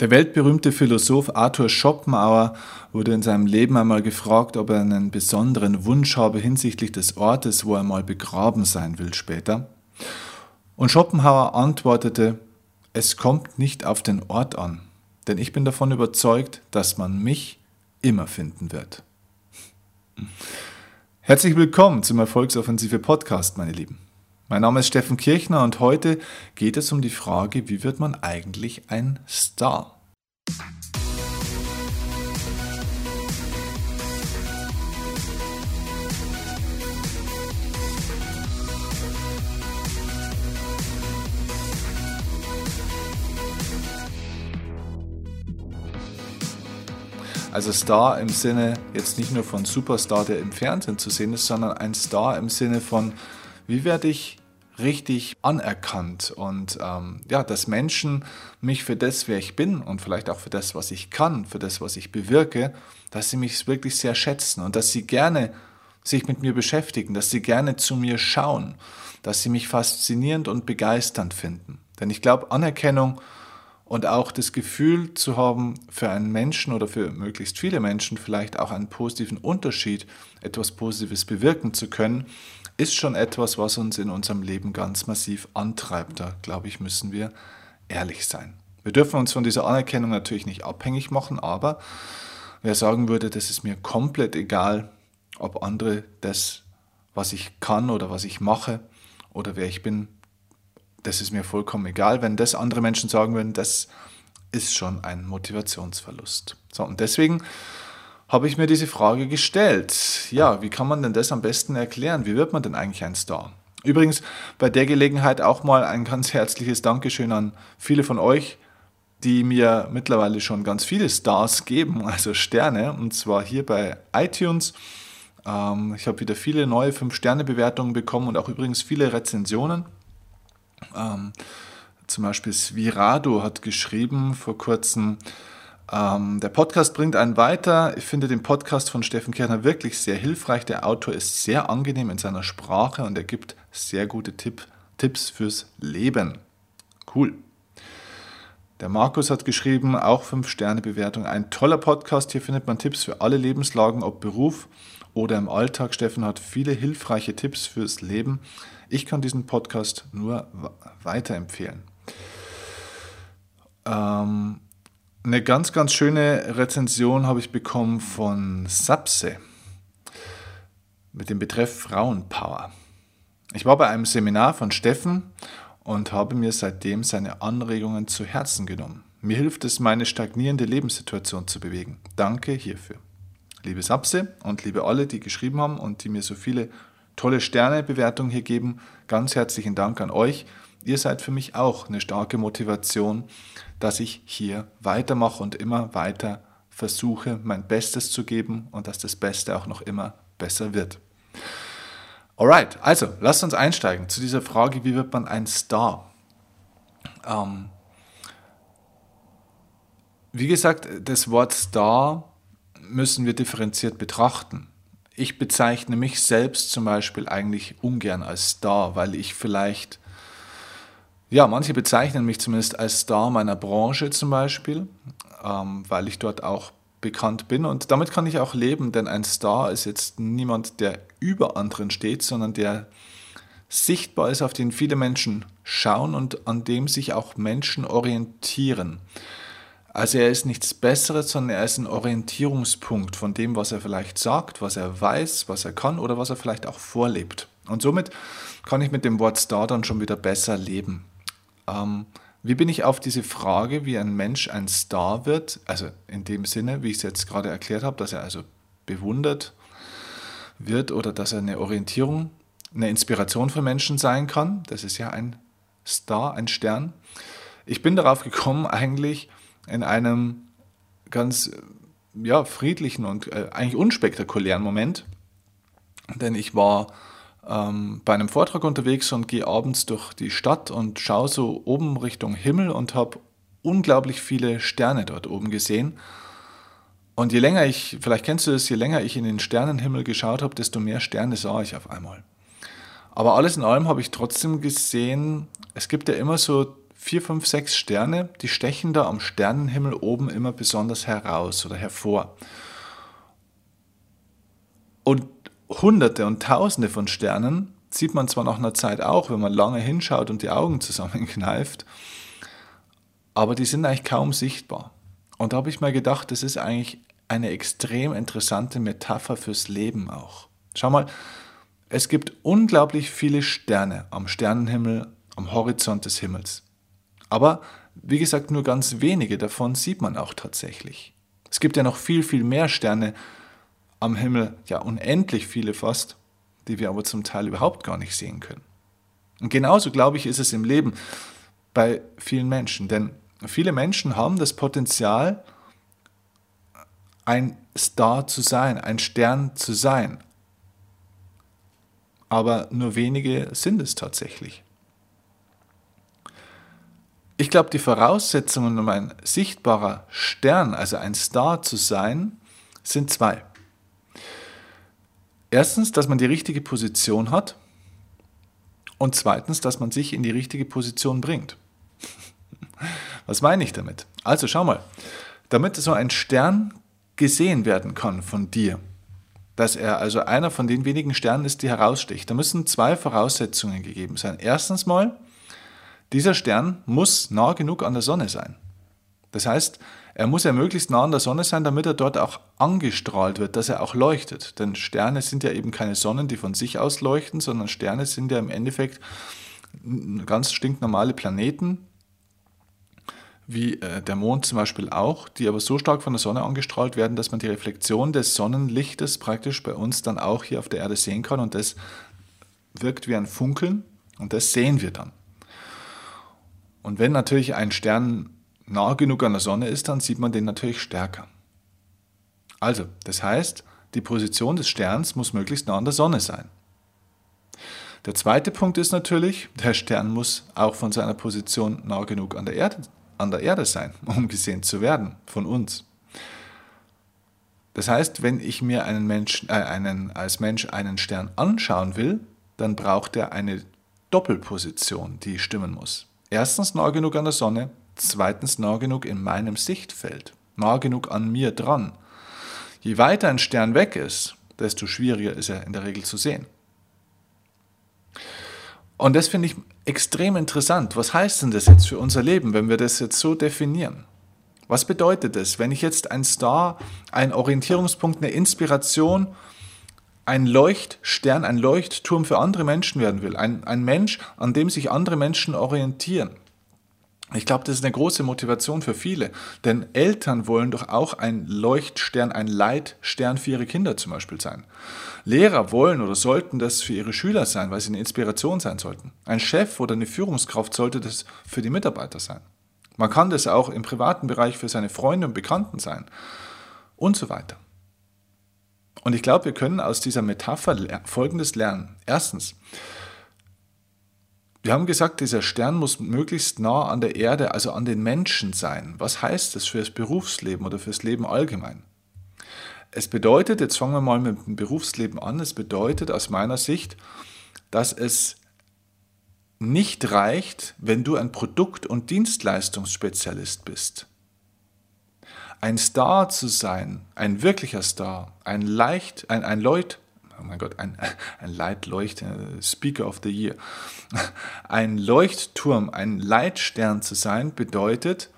Der weltberühmte Philosoph Arthur Schopenhauer wurde in seinem Leben einmal gefragt, ob er einen besonderen Wunsch habe hinsichtlich des Ortes, wo er mal begraben sein will später. Und Schopenhauer antwortete, es kommt nicht auf den Ort an, denn ich bin davon überzeugt, dass man mich immer finden wird. Herzlich willkommen zum Erfolgsoffensive Podcast, meine Lieben. Mein Name ist Steffen Kirchner und heute geht es um die Frage, wie wird man eigentlich ein Star? Also Star im Sinne jetzt nicht nur von Superstar, der im Fernsehen zu sehen ist, sondern ein Star im Sinne von, wie werde ich richtig anerkannt und ähm, ja, dass Menschen mich für das, wer ich bin und vielleicht auch für das, was ich kann, für das, was ich bewirke, dass sie mich wirklich sehr schätzen und dass sie gerne sich mit mir beschäftigen, dass sie gerne zu mir schauen, dass sie mich faszinierend und begeisternd finden. Denn ich glaube, Anerkennung und auch das Gefühl zu haben, für einen Menschen oder für möglichst viele Menschen vielleicht auch einen positiven Unterschied, etwas Positives bewirken zu können, ist schon etwas, was uns in unserem Leben ganz massiv antreibt. Da, glaube ich, müssen wir ehrlich sein. Wir dürfen uns von dieser Anerkennung natürlich nicht abhängig machen, aber wer sagen würde, das ist mir komplett egal, ob andere das, was ich kann oder was ich mache oder wer ich bin, das ist mir vollkommen egal. Wenn das andere Menschen sagen würden, das ist schon ein Motivationsverlust. So, und deswegen habe ich mir diese Frage gestellt. Ja, wie kann man denn das am besten erklären? Wie wird man denn eigentlich ein Star? Übrigens bei der Gelegenheit auch mal ein ganz herzliches Dankeschön an viele von euch, die mir mittlerweile schon ganz viele Stars geben, also Sterne, und zwar hier bei iTunes. Ähm, ich habe wieder viele neue 5-Sterne-Bewertungen bekommen und auch übrigens viele Rezensionen. Ähm, zum Beispiel Svirado hat geschrieben vor kurzem, ähm, der Podcast bringt einen weiter. Ich finde den Podcast von Steffen Kirchner wirklich sehr hilfreich. Der Autor ist sehr angenehm in seiner Sprache und er gibt sehr gute Tipp, Tipps fürs Leben. Cool. Der Markus hat geschrieben, auch 5-Sterne-Bewertung. Ein toller Podcast. Hier findet man Tipps für alle Lebenslagen, ob Beruf oder im Alltag. Steffen hat viele hilfreiche Tipps fürs Leben. Ich kann diesen Podcast nur weiterempfehlen. Ähm, eine ganz, ganz schöne Rezension habe ich bekommen von Sapse mit dem Betreff Frauenpower. Ich war bei einem Seminar von Steffen und habe mir seitdem seine Anregungen zu Herzen genommen. Mir hilft es, meine stagnierende Lebenssituation zu bewegen. Danke hierfür. Liebe Sapse und liebe alle, die geschrieben haben und die mir so viele tolle Sternebewertungen hier geben, ganz herzlichen Dank an euch. Ihr seid für mich auch eine starke Motivation, dass ich hier weitermache und immer weiter versuche, mein Bestes zu geben und dass das Beste auch noch immer besser wird. Alright, also lasst uns einsteigen zu dieser Frage, wie wird man ein Star? Ähm, wie gesagt, das Wort Star müssen wir differenziert betrachten. Ich bezeichne mich selbst zum Beispiel eigentlich ungern als Star, weil ich vielleicht ja, manche bezeichnen mich zumindest als Star meiner Branche zum Beispiel, ähm, weil ich dort auch bekannt bin. Und damit kann ich auch leben, denn ein Star ist jetzt niemand, der über anderen steht, sondern der sichtbar ist, auf den viele Menschen schauen und an dem sich auch Menschen orientieren. Also er ist nichts Besseres, sondern er ist ein Orientierungspunkt von dem, was er vielleicht sagt, was er weiß, was er kann oder was er vielleicht auch vorlebt. Und somit kann ich mit dem Wort Star dann schon wieder besser leben. Ähm, wie bin ich auf diese Frage, wie ein Mensch ein Star wird, also in dem Sinne, wie ich es jetzt gerade erklärt habe, dass er also bewundert wird oder dass er eine Orientierung, eine Inspiration für Menschen sein kann. Das ist ja ein Star, ein Stern. Ich bin darauf gekommen, eigentlich in einem ganz ja, friedlichen und äh, eigentlich unspektakulären Moment, denn ich war ähm, bei einem Vortrag unterwegs und gehe abends durch die Stadt und schaue so oben Richtung Himmel und habe unglaublich viele Sterne dort oben gesehen. Und je länger ich, vielleicht kennst du das, je länger ich in den Sternenhimmel geschaut habe, desto mehr Sterne sah ich auf einmal. Aber alles in allem habe ich trotzdem gesehen, es gibt ja immer so vier, fünf, sechs Sterne, die stechen da am Sternenhimmel oben immer besonders heraus oder hervor. Und Hunderte und Tausende von Sternen sieht man zwar nach einer Zeit auch, wenn man lange hinschaut und die Augen zusammenkneift, aber die sind eigentlich kaum sichtbar. Und da habe ich mir gedacht, das ist eigentlich eine extrem interessante Metapher fürs Leben auch. Schau mal, es gibt unglaublich viele Sterne am Sternenhimmel, am Horizont des Himmels. Aber wie gesagt, nur ganz wenige davon sieht man auch tatsächlich. Es gibt ja noch viel, viel mehr Sterne am Himmel, ja unendlich viele fast, die wir aber zum Teil überhaupt gar nicht sehen können. Und genauso, glaube ich, ist es im Leben bei vielen Menschen. Denn viele Menschen haben das Potenzial, ein Star zu sein, ein Stern zu sein. Aber nur wenige sind es tatsächlich. Ich glaube, die Voraussetzungen, um ein sichtbarer Stern, also ein Star zu sein, sind zwei. Erstens, dass man die richtige Position hat und zweitens, dass man sich in die richtige Position bringt. Was meine ich damit? Also schau mal, damit so ein Stern gesehen werden kann von dir, dass er also einer von den wenigen Sternen ist, die heraussticht. Da müssen zwei Voraussetzungen gegeben sein. Erstens mal, dieser Stern muss nah genug an der Sonne sein. Das heißt, er muss ja möglichst nah an der Sonne sein, damit er dort auch angestrahlt wird, dass er auch leuchtet. Denn Sterne sind ja eben keine Sonnen, die von sich aus leuchten, sondern Sterne sind ja im Endeffekt ganz stinknormale Planeten, wie äh, der Mond zum Beispiel auch, die aber so stark von der Sonne angestrahlt werden, dass man die Reflexion des Sonnenlichtes praktisch bei uns dann auch hier auf der Erde sehen kann und das wirkt wie ein Funkeln und das sehen wir dann. Und wenn natürlich ein Stern nah genug an der Sonne ist, dann sieht man den natürlich stärker. Also, das heißt, die Position des Sterns muss möglichst nah an der Sonne sein. Der zweite Punkt ist natürlich, der Stern muss auch von seiner Position nah genug an der Erde an der Erde sein, um gesehen zu werden von uns. Das heißt, wenn ich mir einen Menschen, äh, einen, als Mensch einen Stern anschauen will, dann braucht er eine Doppelposition, die stimmen muss. Erstens nah genug an der Sonne, zweitens nah genug in meinem Sichtfeld, nah genug an mir dran. Je weiter ein Stern weg ist, desto schwieriger ist er in der Regel zu sehen. Und das finde ich extrem interessant. Was heißt denn das jetzt für unser Leben, wenn wir das jetzt so definieren? Was bedeutet das, wenn ich jetzt ein Star, ein Orientierungspunkt, eine Inspiration, ein Leuchtstern, ein Leuchtturm für andere Menschen werden will? Ein, ein Mensch, an dem sich andere Menschen orientieren. Ich glaube, das ist eine große Motivation für viele, denn Eltern wollen doch auch ein Leuchtstern, ein Leitstern für ihre Kinder zum Beispiel sein. Lehrer wollen oder sollten das für ihre Schüler sein, weil sie eine Inspiration sein sollten. Ein Chef oder eine Führungskraft sollte das für die Mitarbeiter sein. Man kann das auch im privaten Bereich für seine Freunde und Bekannten sein und so weiter. Und ich glaube, wir können aus dieser Metapher Folgendes lernen. Erstens, wir haben gesagt, dieser Stern muss möglichst nah an der Erde, also an den Menschen sein. Was heißt das für das Berufsleben oder fürs Leben allgemein? Es bedeutet, jetzt fangen wir mal mit dem Berufsleben an, es bedeutet aus meiner Sicht, dass es nicht reicht, wenn du ein Produkt- und Dienstleistungsspezialist bist. Ein Star zu sein, ein wirklicher Star, ein leicht, ein, ein Leut, oh mein Gott, ein, ein Leitleucht, äh, Speaker of the Year. Ein Leuchtturm, ein Leitstern zu sein, bedeutet,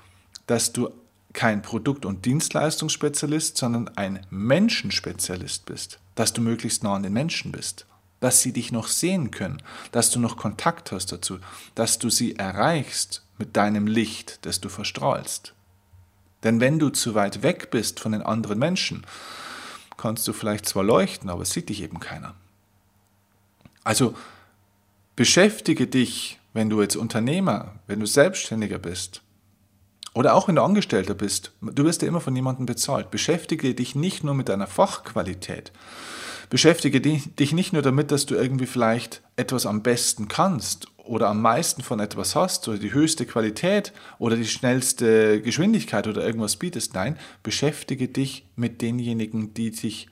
dass du kein Produkt- und Dienstleistungsspezialist, sondern ein Menschenspezialist bist. Dass du möglichst nah an den Menschen bist. Dass sie dich noch sehen können. Dass du noch Kontakt hast dazu. Dass du sie erreichst mit deinem Licht, das du verstrahlst. Denn wenn du zu weit weg bist von den anderen Menschen, kannst du vielleicht zwar leuchten, aber es sieht dich eben keiner. Also beschäftige dich, wenn du jetzt Unternehmer, wenn du Selbstständiger bist oder auch wenn du Angestellter bist, du wirst ja immer von jemandem bezahlt. Beschäftige dich nicht nur mit deiner Fachqualität. Beschäftige dich nicht nur damit, dass du irgendwie vielleicht etwas am besten kannst oder am meisten von etwas hast oder die höchste Qualität oder die schnellste Geschwindigkeit oder irgendwas bietest. Nein, beschäftige dich mit denjenigen, die dich,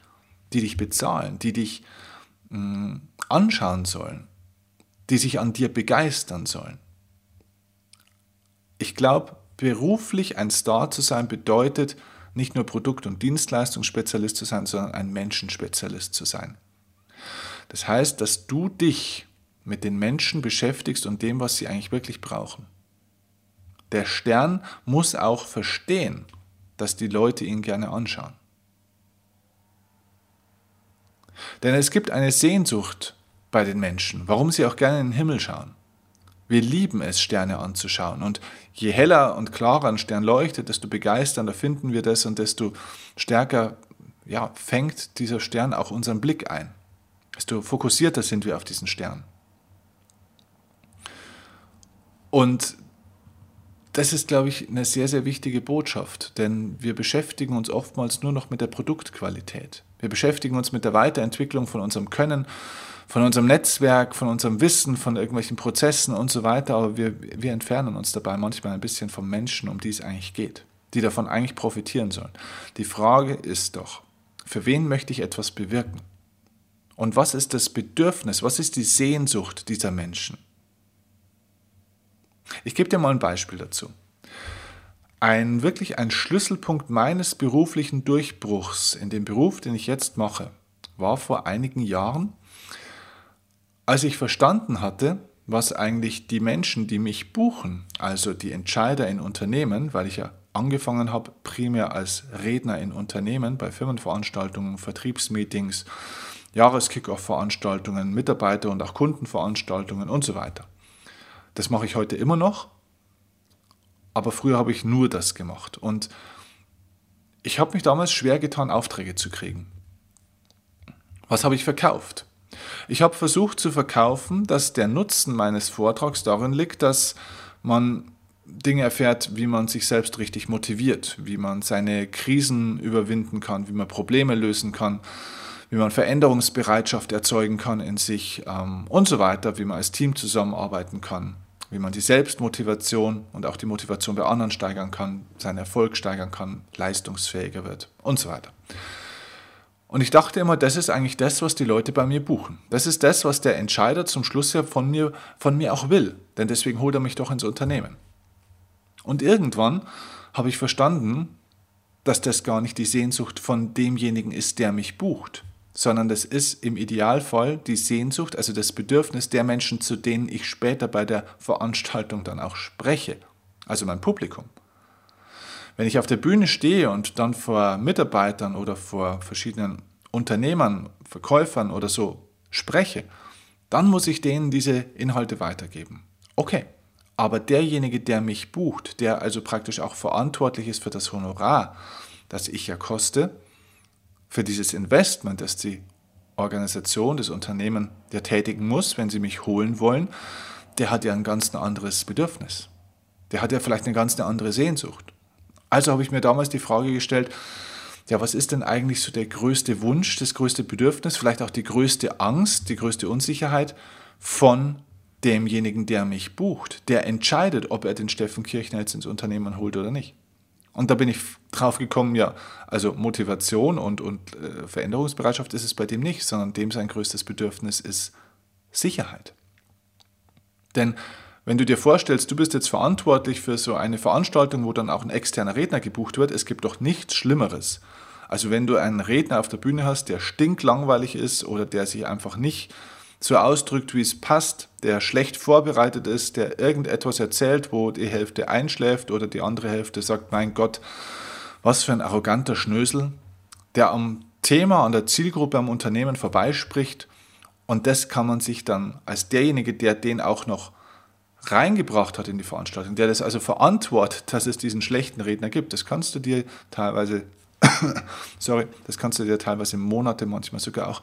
die dich bezahlen, die dich mh, mm, anschauen sollen, die sich an dir begeistern sollen. Ich glaube, beruflich ein Star zu sein bedeutet, nicht nur Produkt- und Dienstleistungsspezialist zu sein, sondern ein Menschenspezialist zu sein. Das heißt, dass du dich mit den Menschen beschäftigst und dem, was sie eigentlich wirklich brauchen. Der Stern muss auch verstehen, dass die Leute ihn gerne anschauen. Denn es gibt eine Sehnsucht bei den Menschen, warum sie auch gerne in den Himmel schauen. Wir lieben es, Sterne anzuschauen. Und je heller und klarer ein Stern leuchtet, desto begeisternder finden wir das und desto stärker ja, fängt dieser Stern auch unseren Blick ein. Desto fokussierter sind wir auf diesen Stern. Und das ist, glaube ich, eine sehr, sehr wichtige Botschaft, denn wir beschäftigen uns oftmals nur noch mit der Produktqualität. Wir beschäftigen uns mit der Weiterentwicklung von unserem Können, von unserem Netzwerk, von unserem Wissen, von irgendwelchen Prozessen und so weiter, aber wir, wir entfernen uns dabei manchmal ein bisschen vom Menschen, um die es eigentlich geht, die davon eigentlich profitieren sollen. Die Frage ist doch, für wen möchte ich etwas bewirken? Und was ist das Bedürfnis, was ist die Sehnsucht dieser Menschen? Ich gebe dir mal ein Beispiel dazu. Ein wirklich ein Schlüsselpunkt meines beruflichen Durchbruchs in dem Beruf, den ich jetzt mache, war vor einigen Jahren, als ich verstanden hatte, was eigentlich die Menschen, die mich buchen, also die Entscheider in Unternehmen, weil ich ja angefangen habe, primär als Redner in Unternehmen bei Firmenveranstaltungen, Vertriebsmeetings, Jahreskickoff-Veranstaltungen, Mitarbeiter- und auch Kundenveranstaltungen und so weiter. Das mache ich heute immer noch, aber früher habe ich nur das gemacht. Und ich habe mich damals schwer getan, Aufträge zu kriegen. Was habe ich verkauft? Ich habe versucht zu verkaufen, dass der Nutzen meines Vortrags darin liegt, dass man Dinge erfährt, wie man sich selbst richtig motiviert, wie man seine Krisen überwinden kann, wie man Probleme lösen kann, wie man Veränderungsbereitschaft erzeugen kann in sich ähm, und so weiter, wie man als Team zusammenarbeiten kann, wie man die Selbstmotivation und auch die Motivation bei anderen steigern kann, seinen Erfolg steigern kann, leistungsfähiger wird und so weiter. Und ich dachte immer, das ist eigentlich das, was die Leute bei mir buchen. Das ist das, was der Entscheider zum Schluss ja von mir, von mir auch will. Denn deswegen holt er mich doch ins Unternehmen. Und irgendwann habe ich verstanden, dass das gar nicht die Sehnsucht von demjenigen ist, der mich bucht, sondern das ist im Idealfall die Sehnsucht, also das Bedürfnis der Menschen, zu denen ich später bei der Veranstaltung dann auch spreche, also mein Publikum. Wenn ich auf der Bühne stehe und dann vor Mitarbeitern oder vor verschiedenen Unternehmern, Verkäufern oder so spreche, dann muss ich denen diese Inhalte weitergeben. Okay, aber derjenige, der mich bucht, der also praktisch auch verantwortlich ist für das Honorar, das ich ja koste, für dieses Investment, das die Organisation, das Unternehmen ja tätigen muss, wenn sie mich holen wollen, der hat ja ein ganz anderes Bedürfnis. Der hat ja vielleicht eine ganz andere Sehnsucht. Also habe ich mir damals die Frage gestellt, ja, was ist denn eigentlich so der größte Wunsch, das größte Bedürfnis, vielleicht auch die größte Angst, die größte Unsicherheit von demjenigen, der mich bucht, der entscheidet, ob er den Steffen Kirchner jetzt ins Unternehmen holt oder nicht. Und da bin ich drauf gekommen, ja, also Motivation und, und äh, Veränderungsbereitschaft ist es bei dem nicht, sondern dem sein größtes Bedürfnis ist Sicherheit. Denn wenn du dir vorstellst, du bist jetzt verantwortlich für so eine Veranstaltung, wo dann auch ein externer Redner gebucht wird, es gibt doch nichts Schlimmeres. Also wenn du einen Redner auf der Bühne hast, der stinklangweilig ist oder der sich einfach nicht so ausdrückt, wie es passt, der schlecht vorbereitet ist, der irgendetwas erzählt, wo die Hälfte einschläft oder die andere Hälfte sagt, mein Gott, was für ein arroganter Schnösel, der am Thema, an der Zielgruppe, am Unternehmen vorbeispricht. Und das kann man sich dann als derjenige, der den auch noch reingebracht hat in die Veranstaltung, der das also verantwortet, dass es diesen schlechten Redner gibt, das kannst du dir teilweise, sorry, das kannst du dir teilweise Monate, manchmal sogar auch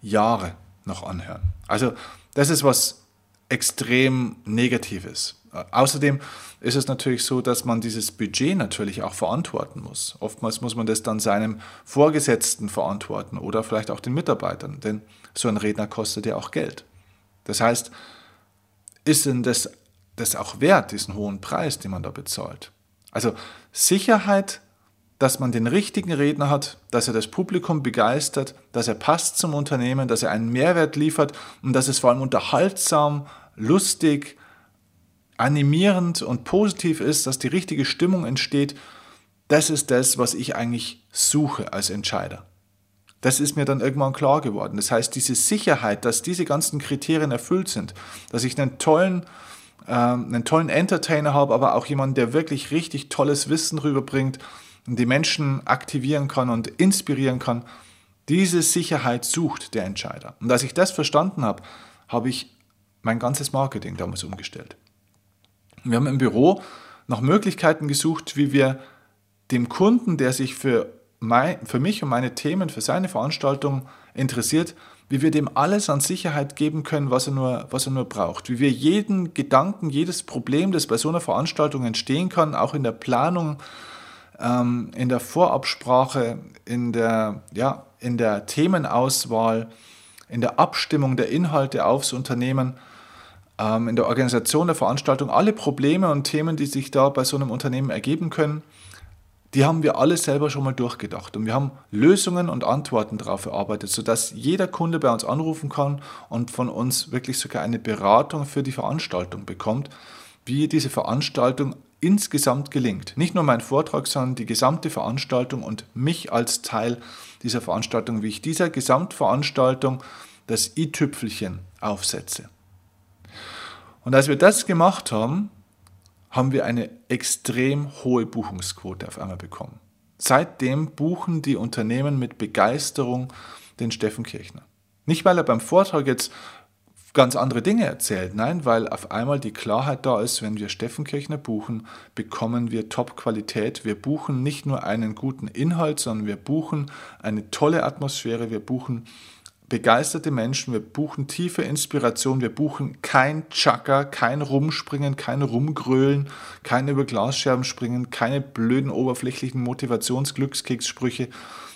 Jahre noch anhören. Also das ist was extrem Negatives. Außerdem ist es natürlich so, dass man dieses Budget natürlich auch verantworten muss. Oftmals muss man das dann seinem Vorgesetzten verantworten oder vielleicht auch den Mitarbeitern, denn so ein Redner kostet ja auch Geld. Das heißt, ist denn das, das auch wert, diesen hohen Preis, den man da bezahlt? Also Sicherheit dass man den richtigen Redner hat, dass er das Publikum begeistert, dass er passt zum Unternehmen, dass er einen Mehrwert liefert und dass es vor allem unterhaltsam, lustig, animierend und positiv ist, dass die richtige Stimmung entsteht, das ist das, was ich eigentlich suche als Entscheider. Das ist mir dann irgendwann klar geworden. Das heißt, diese Sicherheit, dass diese ganzen Kriterien erfüllt sind, dass ich einen tollen, äh, einen tollen Entertainer habe, aber auch jemanden, der wirklich richtig tolles Wissen rüberbringt die Menschen aktivieren kann und inspirieren kann, diese Sicherheit sucht der Entscheider. Und als ich das verstanden habe, habe ich mein ganzes Marketing damals umgestellt. Wir haben im Büro nach Möglichkeiten gesucht, wie wir dem Kunden, der sich für, mein, für mich und meine Themen, für seine Veranstaltung interessiert, wie wir dem alles an Sicherheit geben können, was er nur, was er nur braucht. Wie wir jeden Gedanken, jedes Problem, das bei so einer Veranstaltung entstehen kann, auch in der Planung, ähm, in der Vorabsprache, in der, ja, in der Themenauswahl, in der Abstimmung der Inhalte aufs Unternehmen, ähm, in der Organisation der Veranstaltung, alle Probleme und Themen, die sich da bei so einem Unternehmen ergeben können, die haben wir alle selber schon mal durchgedacht. Und wir haben Lösungen und Antworten darauf erarbeitet, sodass jeder Kunde bei uns anrufen kann und von uns wirklich sogar eine Beratung für die Veranstaltung bekommt, wie diese Veranstaltung insgesamt gelingt. Nicht nur mein Vortrag, sondern die gesamte Veranstaltung und mich als Teil dieser Veranstaltung, wie ich dieser Gesamtveranstaltung das i-Tüpfelchen aufsetze. Und als wir das gemacht haben, haben wir eine extrem hohe Buchungsquote auf einmal bekommen. Seitdem buchen die Unternehmen mit Begeisterung den Steffen Kirchner. Nicht, weil er beim Vortrag jetzt ganz andere Dinge erzählt, nein, weil auf einmal die Klarheit da ist, wenn wir Steffen Kirchner buchen, bekommen wir Top-Qualität. Wir buchen nicht nur einen guten Inhalt, sondern wir buchen eine tolle Atmosphäre, wir buchen begeisterte Menschen, wir buchen tiefe Inspiration, wir buchen kein Chaka, kein Rumspringen, kein Rumgrölen, kein über Glasscherben springen, keine blöden oberflächlichen Motivationsglückskekssprüche,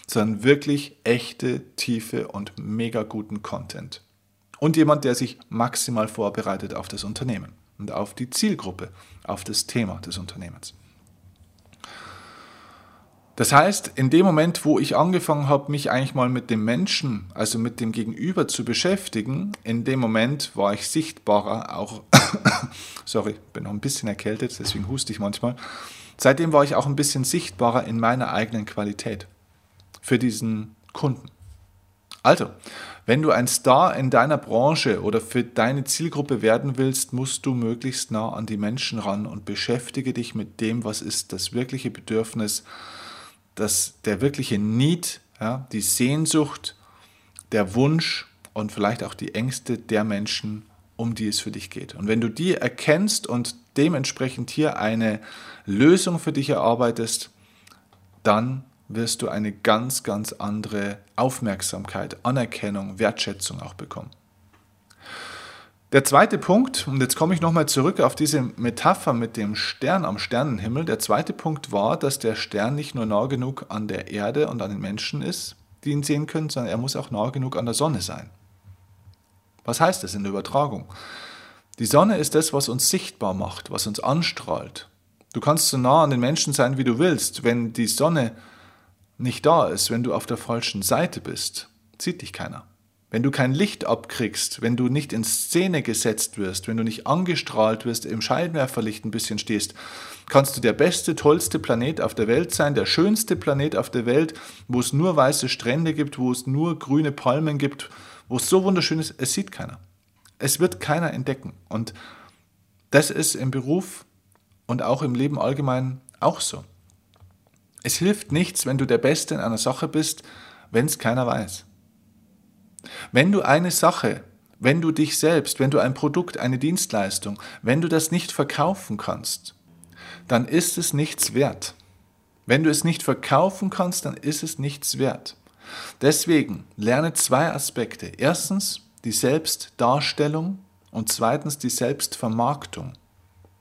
sondern wirklich echte, tiefe und mega guten Content. Und jemand, der sich maximal vorbereitet auf das Unternehmen und auf die Zielgruppe, auf das Thema des Unternehmens. Das heißt, in dem Moment, wo ich angefangen habe, mich eigentlich mal mit dem Menschen, also mit dem Gegenüber zu beschäftigen, in dem Moment war ich sichtbarer, auch, sorry, bin noch ein bisschen erkältet, deswegen huste ich manchmal. Seitdem war ich auch ein bisschen sichtbarer in meiner eigenen Qualität für diesen Kunden. Also, wenn du ein Star in deiner Branche oder für deine Zielgruppe werden willst, musst du möglichst nah an die Menschen ran und beschäftige dich mit dem, was ist das wirkliche Bedürfnis, dass der wirkliche Need, ja, die Sehnsucht, der Wunsch und vielleicht auch die Ängste der Menschen, um die es für dich geht. Und wenn du die erkennst und dementsprechend hier eine Lösung für dich erarbeitest, dann wirst du eine ganz, ganz andere Aufmerksamkeit, Anerkennung, Wertschätzung auch bekommen. Der zweite Punkt, und jetzt komme ich nochmal zurück auf diese Metapher mit dem Stern am Sternenhimmel. Der zweite Punkt war, dass der Stern nicht nur nah genug an der Erde und an den Menschen ist, die ihn sehen können, sondern er muss auch nah genug an der Sonne sein. Was heißt das in der Übertragung? Die Sonne ist das, was uns sichtbar macht, was uns anstrahlt. Du kannst so nah an den Menschen sein, wie du willst. Wenn die Sonne nicht da ist, wenn du auf der falschen Seite bist, sieht dich keiner. Wenn du kein Licht abkriegst, wenn du nicht in Szene gesetzt wirst, wenn du nicht angestrahlt wirst, im Scheinwerferlicht ein bisschen stehst, kannst du der beste, tollste Planet auf der Welt sein, der schönste Planet auf der Welt, wo es nur weiße Strände gibt, wo es nur grüne Palmen gibt, wo es so wunderschön ist, es sieht keiner. Es wird keiner entdecken. Und das ist im Beruf und auch im Leben allgemein auch so. Es hilft nichts, wenn du der Beste in einer Sache bist, wenn es keiner weiß. Wenn du eine Sache, wenn du dich selbst, wenn du ein Produkt, eine Dienstleistung, wenn du das nicht verkaufen kannst, dann ist es nichts wert. Wenn du es nicht verkaufen kannst, dann ist es nichts wert. Deswegen lerne zwei Aspekte. Erstens die Selbstdarstellung und zweitens die Selbstvermarktung.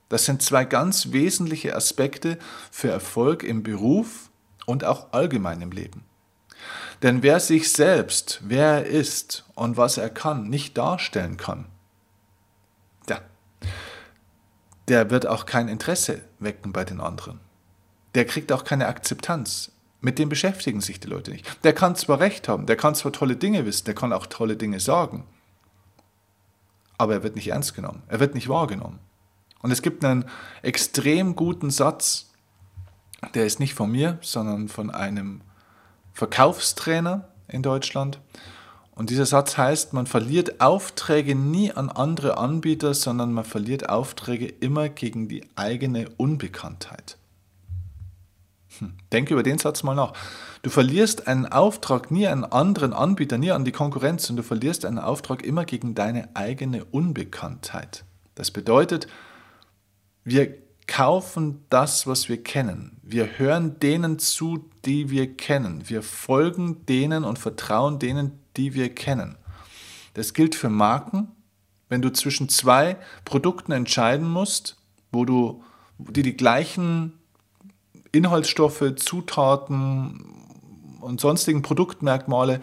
Das sind zwei ganz wesentliche Aspekte für Erfolg im Beruf und auch allgemein im Leben. Denn wer sich selbst, wer er ist und was er kann, nicht darstellen kann, der, der wird auch kein Interesse wecken bei den anderen. Der kriegt auch keine Akzeptanz. Mit dem beschäftigen sich die Leute nicht. Der kann zwar recht haben, der kann zwar tolle Dinge wissen, der kann auch tolle Dinge sagen, aber er wird nicht ernst genommen, er wird nicht wahrgenommen. Und es gibt einen extrem guten Satz, der ist nicht von mir, sondern von einem Verkaufstrainer in Deutschland. Und dieser Satz heißt, man verliert Aufträge nie an andere Anbieter, sondern man verliert Aufträge immer gegen die eigene Unbekanntheit. Hm. Denke über den Satz mal nach. Du verlierst einen Auftrag nie an anderen Anbieter, nie an die Konkurrenz, und du verlierst einen Auftrag immer gegen deine eigene Unbekanntheit. Das bedeutet, wir kaufen das, was wir kennen. Wir hören denen zu, die wir kennen. Wir folgen denen und vertrauen denen, die wir kennen. Das gilt für Marken. Wenn du zwischen zwei Produkten entscheiden musst, wo du die die gleichen Inhaltsstoffe, Zutaten und sonstigen Produktmerkmale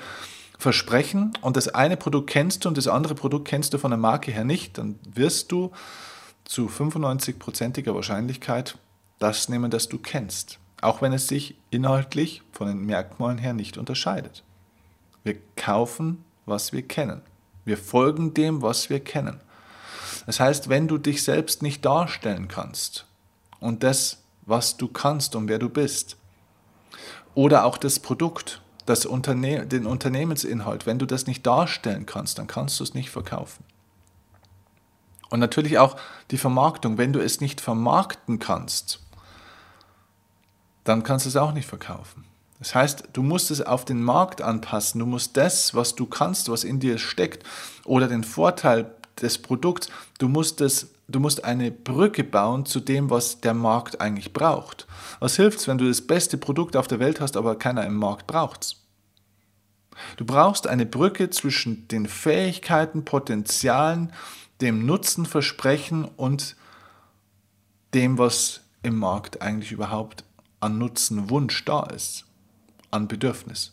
versprechen und das eine Produkt kennst du und das andere Produkt kennst du von der Marke her nicht, dann wirst du zu 95%iger Wahrscheinlichkeit das nehmen, das du kennst, auch wenn es sich inhaltlich von den Merkmalen her nicht unterscheidet. Wir kaufen, was wir kennen. Wir folgen dem, was wir kennen. Das heißt, wenn du dich selbst nicht darstellen kannst und das was du kannst und wer du bist. Oder auch das Produkt, das Unterne den Unternehmensinhalt. Wenn du das nicht darstellen kannst, dann kannst du es nicht verkaufen. Und natürlich auch die Vermarktung. Wenn du es nicht vermarkten kannst, dann kannst du es auch nicht verkaufen. Das heißt, du musst es auf den Markt anpassen. Du musst das, was du kannst, was in dir steckt, oder den Vorteil des Produkts, du musst es du musst eine Brücke bauen zu dem, was der Markt eigentlich braucht. Was hilft es, wenn du das beste Produkt auf der Welt hast, aber keiner im Markt braucht Du brauchst eine Brücke zwischen den Fähigkeiten, Potenzialen, dem Nutzenversprechen und dem, was im Markt eigentlich überhaupt an Nutzenwunsch da ist, an Bedürfnis.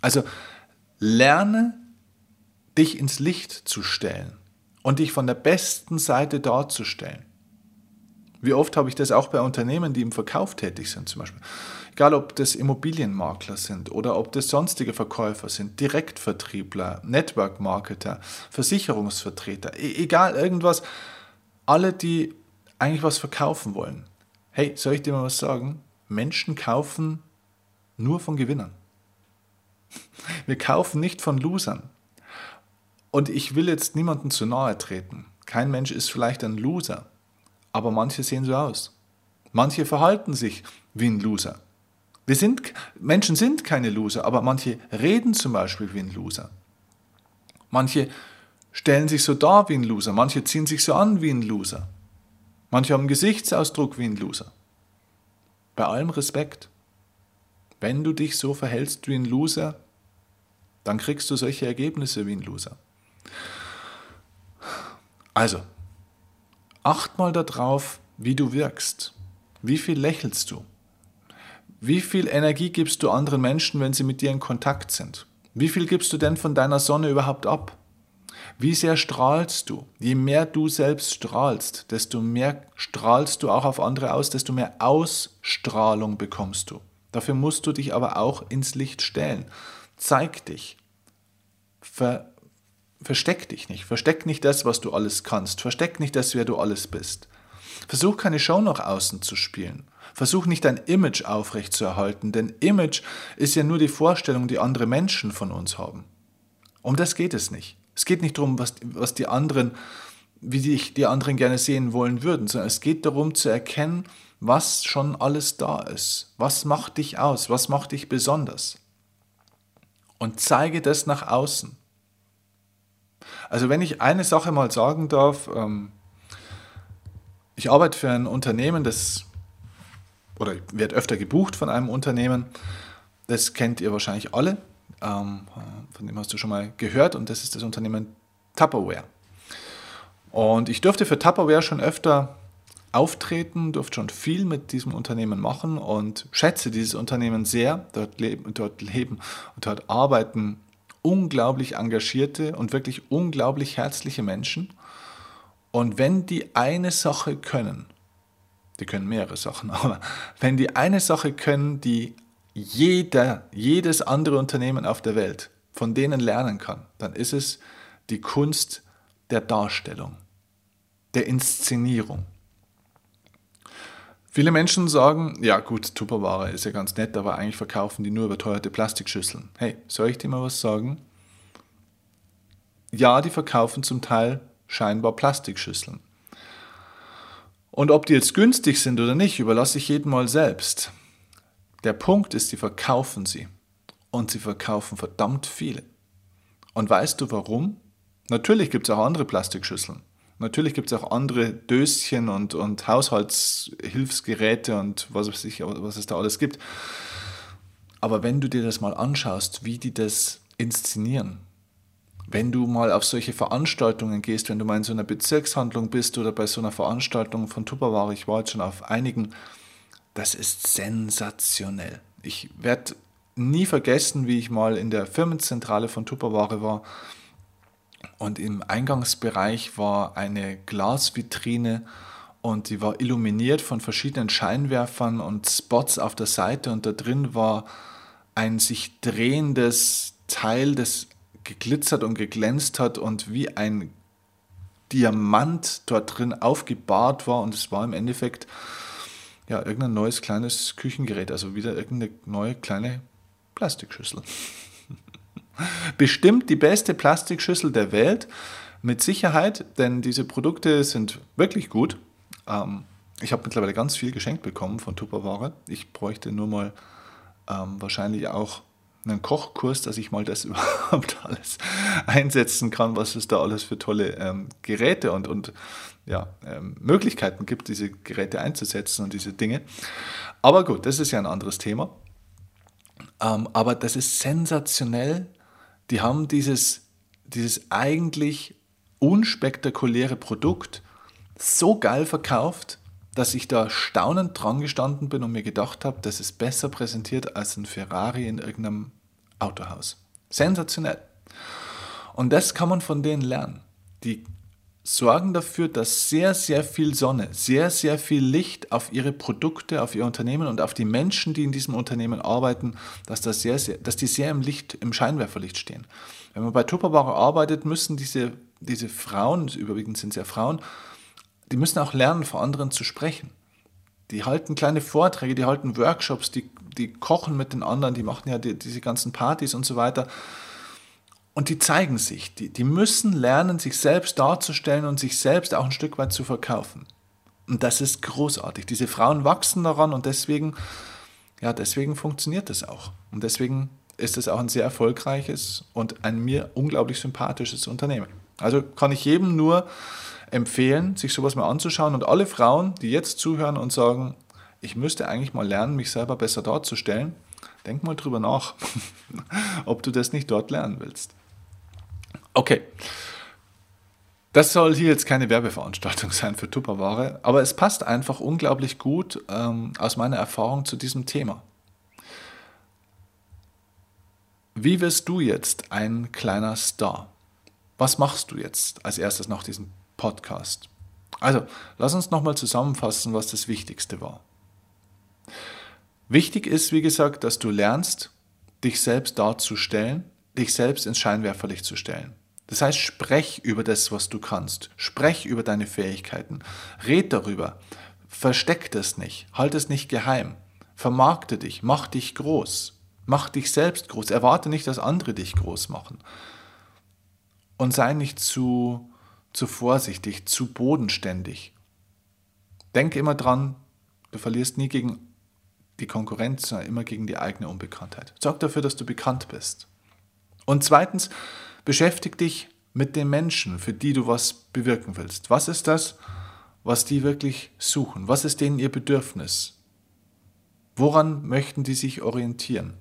Also lerne dich ins Licht zu stellen und dich von der besten Seite darzustellen. Wie oft habe ich das auch bei Unternehmen, die im Verkauf tätig sind, zum Beispiel. Egal, ob das Immobilienmakler sind oder ob das sonstige Verkäufer sind, Direktvertriebler, Network-Marketer, Versicherungsvertreter, e egal, irgendwas. Alle, die eigentlich was verkaufen wollen. Hey, soll ich dir mal was sagen? Menschen kaufen nur von Gewinnern. Wir kaufen nicht von Losern. Und ich will jetzt niemandem zu nahe treten. Kein Mensch ist vielleicht ein Loser, aber manche sehen so aus. Manche verhalten sich wie ein Loser. Wir sind, Menschen sind keine Loser, aber manche reden zum Beispiel wie ein Loser. Manche stellen sich so dar wie ein Loser, manche ziehen sich so an wie ein Loser. Manche haben Gesichtsausdruck wie ein Loser. Bei allem Respekt. Wenn du dich so verhältst wie ein Loser, dann kriegst du solche Ergebnisse wie ein Loser. Also, acht mal darauf, wie du wirkst. Wie viel lächelst du? Wie viel Energie gibst du anderen Menschen, wenn sie mit dir in Kontakt sind? Wie viel gibst du denn von deiner Sonne überhaupt ab? Wie sehr strahlst du? Je mehr du selbst strahlst, desto mehr strahlst du auch auf andere aus, desto mehr Ausstrahlung bekommst du. Dafür musst du dich aber auch ins Licht stellen. Zeig dich. Ver versteck dich nicht. Versteck nicht das, was du alles kannst. Versteck nicht das, wer du alles bist. Versuch keine Show nach außen zu spielen. Versuch nicht dein Image aufrechtzuerhalten, denn Image ist ja nur die Vorstellung, die andere Menschen von uns haben. Um das geht es nicht. Es geht nicht darum, was, was die anderen, wie dich die anderen gerne sehen wollen würden, sondern es geht darum zu erkennen, was schon alles da ist. Was macht dich aus? Was macht dich besonders? Und zeige das nach außen. Also wenn ich eine Sache mal sagen darf, ähm, ich arbeite für ein Unternehmen, das, oder ich werde öfter gebucht von einem Unternehmen, das kennt ihr wahrscheinlich alle, ähm, von dem hast du schon mal gehört und das ist das Unternehmen Tupperware. Und ich durfte für Tupperware schon öfter auftreten, durfte schon viel mit diesem Unternehmen machen und schätze dieses Unternehmen sehr. Dort leben, dort leben und dort arbeiten unglaublich engagierte und wirklich unglaublich herzliche Menschen. Und wenn die eine Sache können, die können mehrere Sachen, aber wenn die eine Sache können, die jeder, jedes andere Unternehmen auf der Welt von denen lernen kann, dann ist es die Kunst der Darstellung. der Inszenierung. Viele Menschen sagen, ja gut, Tupperware ist ja ganz nett, aber eigentlich verkaufen die nur überteuerte Plastikschüsseln. Hey, soll ich dir mal was sagen? Ja, die verkaufen zum Teil scheinbar Plastikschüsseln. Und ob die jetzt günstig sind oder nicht, überlasse ich jedem mal selbst. Der Punkt ist, sie verkaufen sie. Und sie verkaufen verdammt viele. Und weißt du warum? Natürlich gibt es auch andere Plastikschüsseln. Natürlich gibt es auch andere Döschen und, und Haushaltshilfsgeräte und was, weiß ich, was es da alles gibt. Aber wenn du dir das mal anschaust, wie die das inszenieren, wenn du mal auf solche Veranstaltungen gehst, wenn du mal in so einer Bezirkshandlung bist oder bei so einer Veranstaltung von Tupperware, ich war jetzt schon auf einigen, das ist sensationell. Ich werde nie vergessen, wie ich mal in der Firmenzentrale von Tupperware war und im Eingangsbereich war eine Glasvitrine und die war illuminiert von verschiedenen Scheinwerfern und Spots auf der Seite und da drin war ein sich drehendes Teil, das geglitzert und geglänzt hat und wie ein Diamant dort drin aufgebahrt war und es war im Endeffekt ja irgendein neues kleines Küchengerät, also wieder irgendeine neue kleine Plastikschüssel. Bestimmt die beste Plastikschüssel der Welt, mit Sicherheit, denn diese Produkte sind wirklich gut. Ähm, ich habe mittlerweile ganz viel geschenkt bekommen von Tupperware. Ich bräuchte nur mal ähm, wahrscheinlich auch einen Kochkurs, dass ich mal das überhaupt alles einsetzen kann, was es da alles für tolle ähm, Geräte und, und ja, ähm, Möglichkeiten gibt, diese Geräte einzusetzen und diese Dinge. Aber gut, das ist ja ein anderes Thema. Ähm, aber das ist sensationell, die haben dieses, dieses eigentlich unspektakuläre Produkt so geil verkauft, dass ich da staunend dran gestanden bin und mir gedacht habe, das ist besser präsentiert als ein Ferrari in irgendeinem Autohaus. Sensationell. Und das kann man von denen lernen. Die sorgen dafür, dass sehr, sehr viel Sonne, sehr, sehr viel Licht auf ihre Produkte, auf ihr Unternehmen und auf die Menschen, die in diesem Unternehmen arbeiten, dass, das sehr, sehr, dass die sehr im Licht, im Scheinwerferlicht stehen. Wenn man bei Tupperware arbeitet, müssen diese, diese Frauen, überwiegend sind es ja Frauen, die müssen auch lernen, vor anderen zu sprechen. Die halten kleine Vorträge, die halten Workshops, die, die kochen mit den anderen, die machen ja die, diese ganzen Partys und so weiter. Und die zeigen sich, die, die müssen lernen, sich selbst darzustellen und sich selbst auch ein Stück weit zu verkaufen. Und das ist großartig. Diese Frauen wachsen daran und deswegen, ja, deswegen funktioniert das auch. Und deswegen ist es auch ein sehr erfolgreiches und ein mir unglaublich sympathisches Unternehmen. Also kann ich jedem nur empfehlen, sich sowas mal anzuschauen und alle Frauen, die jetzt zuhören und sagen, ich müsste eigentlich mal lernen, mich selber besser darzustellen, denk mal drüber nach, ob du das nicht dort lernen willst. Okay. Das soll hier jetzt keine Werbeveranstaltung sein für Tupperware, aber es passt einfach unglaublich gut ähm, aus meiner Erfahrung zu diesem Thema. Wie wirst du jetzt ein kleiner Star? Was machst du jetzt als erstes nach diesem Podcast? Also, lass uns nochmal zusammenfassen, was das Wichtigste war. Wichtig ist, wie gesagt, dass du lernst, dich selbst darzustellen, dich selbst ins Scheinwerferlicht zu stellen. Das heißt, sprech über das, was du kannst. Sprech über deine Fähigkeiten. Red darüber. Versteck das nicht. Halt es nicht geheim. Vermarkte dich. Mach dich groß. Mach dich selbst groß. Erwarte nicht, dass andere dich groß machen. Und sei nicht zu, zu vorsichtig, zu bodenständig. Denk immer dran, du verlierst nie gegen die Konkurrenz, sondern immer gegen die eigene Unbekanntheit. Sorg dafür, dass du bekannt bist. Und zweitens, Beschäftig dich mit den Menschen, für die du was bewirken willst. Was ist das, was die wirklich suchen? Was ist denen ihr Bedürfnis? Woran möchten die sich orientieren?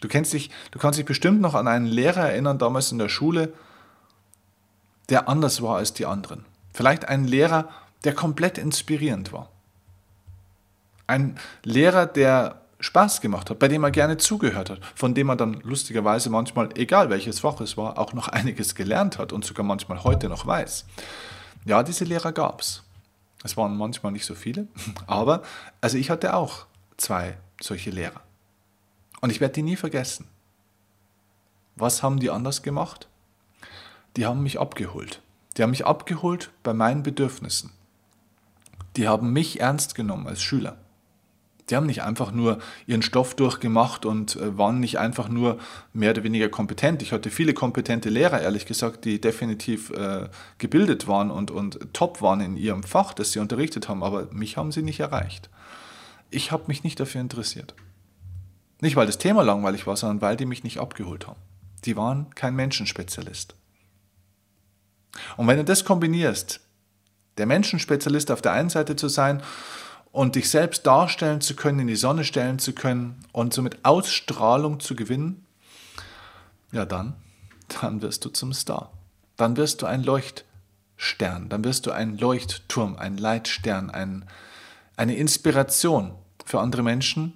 Du kennst dich, du kannst dich bestimmt noch an einen Lehrer erinnern, damals in der Schule, der anders war als die anderen. Vielleicht einen Lehrer, der komplett inspirierend war. Ein Lehrer, der Spaß gemacht hat, bei dem er gerne zugehört hat, von dem er dann lustigerweise manchmal, egal welches Fach es war, auch noch einiges gelernt hat und sogar manchmal heute noch weiß. Ja, diese Lehrer gab es. Es waren manchmal nicht so viele, aber also ich hatte auch zwei solche Lehrer. Und ich werde die nie vergessen. Was haben die anders gemacht? Die haben mich abgeholt. Die haben mich abgeholt bei meinen Bedürfnissen. Die haben mich ernst genommen als Schüler. Die haben nicht einfach nur ihren Stoff durchgemacht und äh, waren nicht einfach nur mehr oder weniger kompetent. Ich hatte viele kompetente Lehrer, ehrlich gesagt, die definitiv äh, gebildet waren und, und top waren in ihrem Fach, das sie unterrichtet haben, aber mich haben sie nicht erreicht. Ich habe mich nicht dafür interessiert. Nicht, weil das Thema langweilig war, sondern weil die mich nicht abgeholt haben. Die waren kein Menschenspezialist. Und wenn du das kombinierst, der Menschenspezialist auf der einen Seite zu sein und dich selbst darstellen zu können, in die Sonne stellen zu können und somit Ausstrahlung zu gewinnen, ja dann, dann wirst du zum Star. Dann wirst du ein Leuchtstern, dann wirst du ein Leuchtturm, ein Leitstern, ein, eine Inspiration für andere Menschen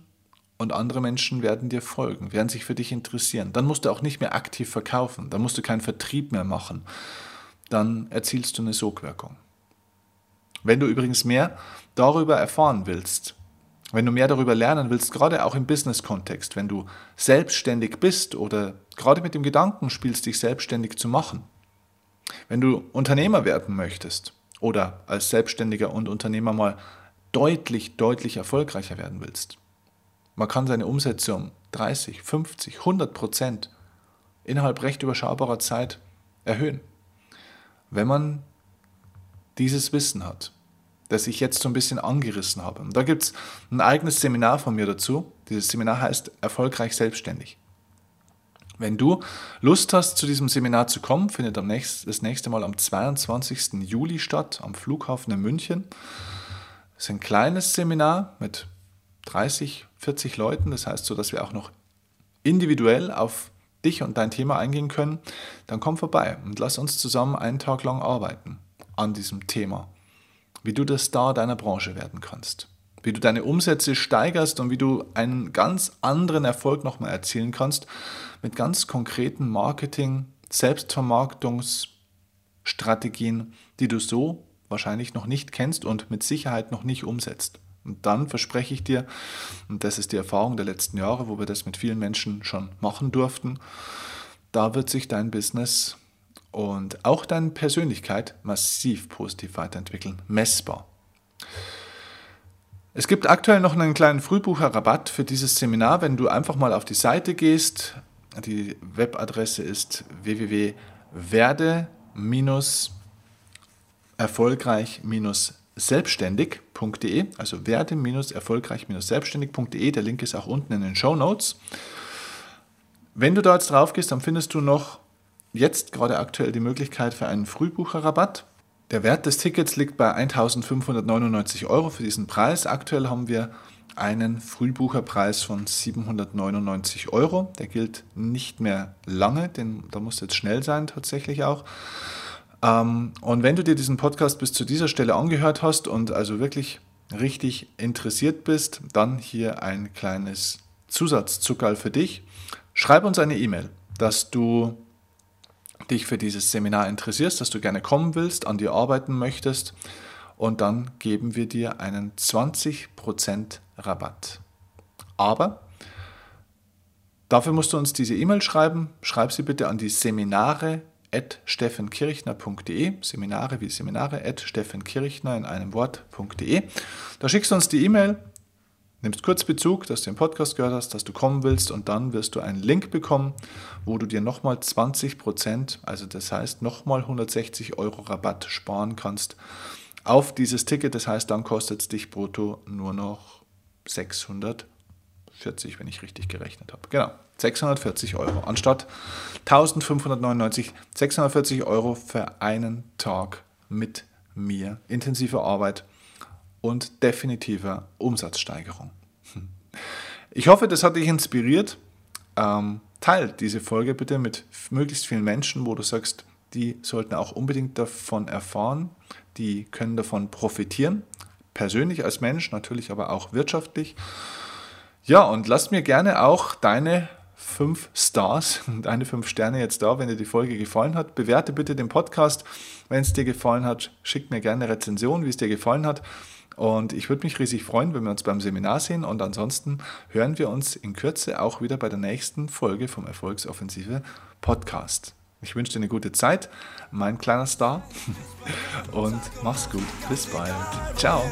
und andere Menschen werden dir folgen, werden sich für dich interessieren. Dann musst du auch nicht mehr aktiv verkaufen, dann musst du keinen Vertrieb mehr machen. Dann erzielst du eine Sogwirkung. Wenn du übrigens mehr darüber erfahren willst, wenn du mehr darüber lernen willst, gerade auch im Business-Kontext, wenn du selbstständig bist oder gerade mit dem Gedanken spielst, dich selbstständig zu machen, wenn du Unternehmer werden möchtest oder als Selbstständiger und Unternehmer mal deutlich, deutlich erfolgreicher werden willst, man kann seine Umsätze um 30, 50, 100 Prozent innerhalb recht überschaubarer Zeit erhöhen, wenn man dieses Wissen hat, das ich jetzt so ein bisschen angerissen habe. Und da gibt es ein eigenes Seminar von mir dazu. Dieses Seminar heißt Erfolgreich Selbstständig. Wenn du Lust hast, zu diesem Seminar zu kommen, findet das nächste Mal am 22. Juli statt, am Flughafen in München. Es ist ein kleines Seminar mit 30, 40 Leuten, das heißt so, dass wir auch noch individuell auf dich und dein Thema eingehen können. Dann komm vorbei und lass uns zusammen einen Tag lang arbeiten an diesem Thema. Wie du der Star deiner Branche werden kannst. Wie du deine Umsätze steigerst und wie du einen ganz anderen Erfolg nochmal erzielen kannst mit ganz konkreten Marketing, Selbstvermarktungsstrategien, die du so wahrscheinlich noch nicht kennst und mit Sicherheit noch nicht umsetzt. Und dann verspreche ich dir, und das ist die Erfahrung der letzten Jahre, wo wir das mit vielen Menschen schon machen durften, da wird sich dein Business und auch deine Persönlichkeit massiv positiv weiterentwickeln, messbar. Es gibt aktuell noch einen kleinen Frühbucherrabatt für dieses Seminar, wenn du einfach mal auf die Seite gehst. Die Webadresse ist www.werde-erfolgreich-selbstständig.de, also werde-erfolgreich-selbstständig.de. Der Link ist auch unten in den Show Notes. Wenn du jetzt drauf gehst, dann findest du noch jetzt gerade aktuell die Möglichkeit für einen Frühbucherrabatt. Der Wert des Tickets liegt bei 1599 Euro für diesen Preis. Aktuell haben wir einen Frühbucherpreis von 799 Euro. Der gilt nicht mehr lange, denn da muss jetzt schnell sein tatsächlich auch. Ähm, und wenn du dir diesen Podcast bis zu dieser Stelle angehört hast und also wirklich richtig interessiert bist, dann hier ein kleines Zusatzzuckerl für dich. Schreib uns eine E-Mail, dass du dich für dieses Seminar interessierst, dass du gerne kommen willst, an dir arbeiten möchtest und dann geben wir dir einen 20% Rabatt. Aber dafür musst du uns diese E-Mail schreiben. Schreib sie bitte an die Seminare steffenkirchner.de, Seminare wie Seminare at steffenkirchner in einem Wort.de. Da schickst du uns die E-Mail, nimmst kurz Bezug, dass du den Podcast gehört hast, dass du kommen willst und dann wirst du einen Link bekommen, wo du dir nochmal 20 Prozent, also das heißt nochmal 160 Euro Rabatt sparen kannst auf dieses Ticket. Das heißt, dann kostet es dich brutto nur noch 640, wenn ich richtig gerechnet habe. Genau, 640 Euro anstatt 1599, 640 Euro für einen Tag mit mir. Intensive Arbeit und definitiver Umsatzsteigerung. Ich hoffe, das hat dich inspiriert. Ähm, teil diese Folge bitte mit möglichst vielen Menschen, wo du sagst, die sollten auch unbedingt davon erfahren, die können davon profitieren, persönlich als Mensch, natürlich aber auch wirtschaftlich. Ja, und lass mir gerne auch deine fünf Stars, deine fünf Sterne jetzt da, wenn dir die Folge gefallen hat. Bewerte bitte den Podcast. Wenn es dir gefallen hat, schick mir gerne eine Rezension, wie es dir gefallen hat. Und ich würde mich riesig freuen, wenn wir uns beim Seminar sehen. Und ansonsten hören wir uns in Kürze auch wieder bei der nächsten Folge vom Erfolgsoffensive Podcast. Ich wünsche dir eine gute Zeit, mein kleiner Star. Und mach's gut. Bis bald. Ciao.